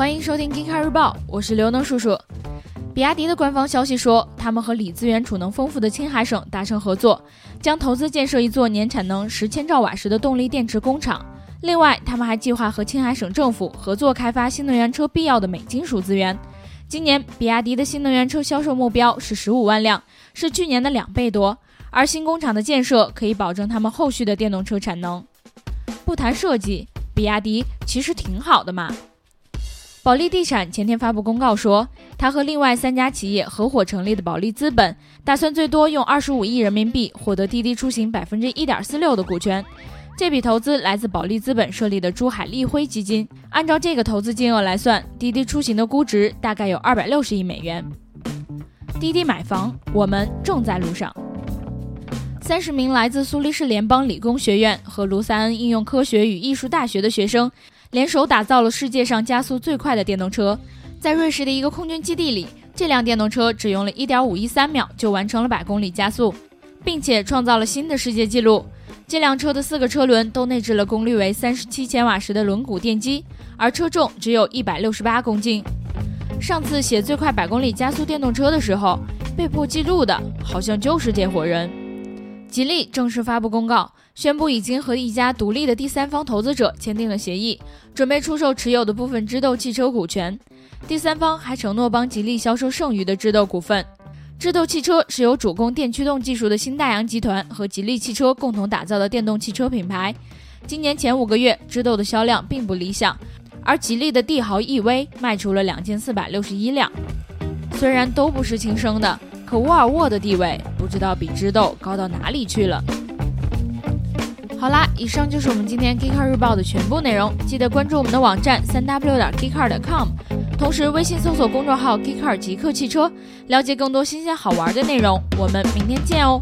欢迎收听《g e e k a r 日报》，我是刘能叔叔。比亚迪的官方消息说，他们和锂资源储能丰富的青海省达成合作，将投资建设一座年产能十千兆瓦时的动力电池工厂。另外，他们还计划和青海省政府合作开发新能源车必要的镁金属资源。今年，比亚迪的新能源车销售目标是十五万辆，是去年的两倍多。而新工厂的建设可以保证他们后续的电动车产能。不谈设计，比亚迪其实挺好的嘛。保利地产前天发布公告说，他和另外三家企业合伙成立的保利资本，打算最多用二十五亿人民币获得滴滴出行百分之一点四六的股权。这笔投资来自保利资本设立的珠海立辉基金。按照这个投资金额来算，滴滴出行的估值大概有二百六十亿美元。滴滴买房，我们正在路上。三十名来自苏黎世联邦理工学院和卢塞恩应用科学与艺术大学的学生。联手打造了世界上加速最快的电动车，在瑞士的一个空军基地里，这辆电动车只用了一点五一三秒就完成了百公里加速，并且创造了新的世界纪录。这辆车的四个车轮都内置了功率为三十七千瓦时的轮毂电机，而车重只有一百六十八公斤。上次写最快百公里加速电动车的时候，被破纪录的好像就是这伙人。吉利正式发布公告，宣布已经和一家独立的第三方投资者签订了协议，准备出售持有的部分智斗汽车股权。第三方还承诺帮吉利销售剩余的智斗股份。智斗汽车是由主攻电驱动技术的新大洋集团和吉利汽车共同打造的电动汽车品牌。今年前五个月，智斗的销量并不理想，而吉利的帝豪 EV 卖出了两千四百六十一辆。虽然都不是亲生的。可沃尔沃的地位不知道比智斗高到哪里去了。好啦，以上就是我们今天 Geekcar 日报的全部内容。记得关注我们的网站三 w 点 geekcar 点 com，同时微信搜索公众号 Geekcar 极客汽车，了解更多新鲜好玩的内容。我们明天见哦。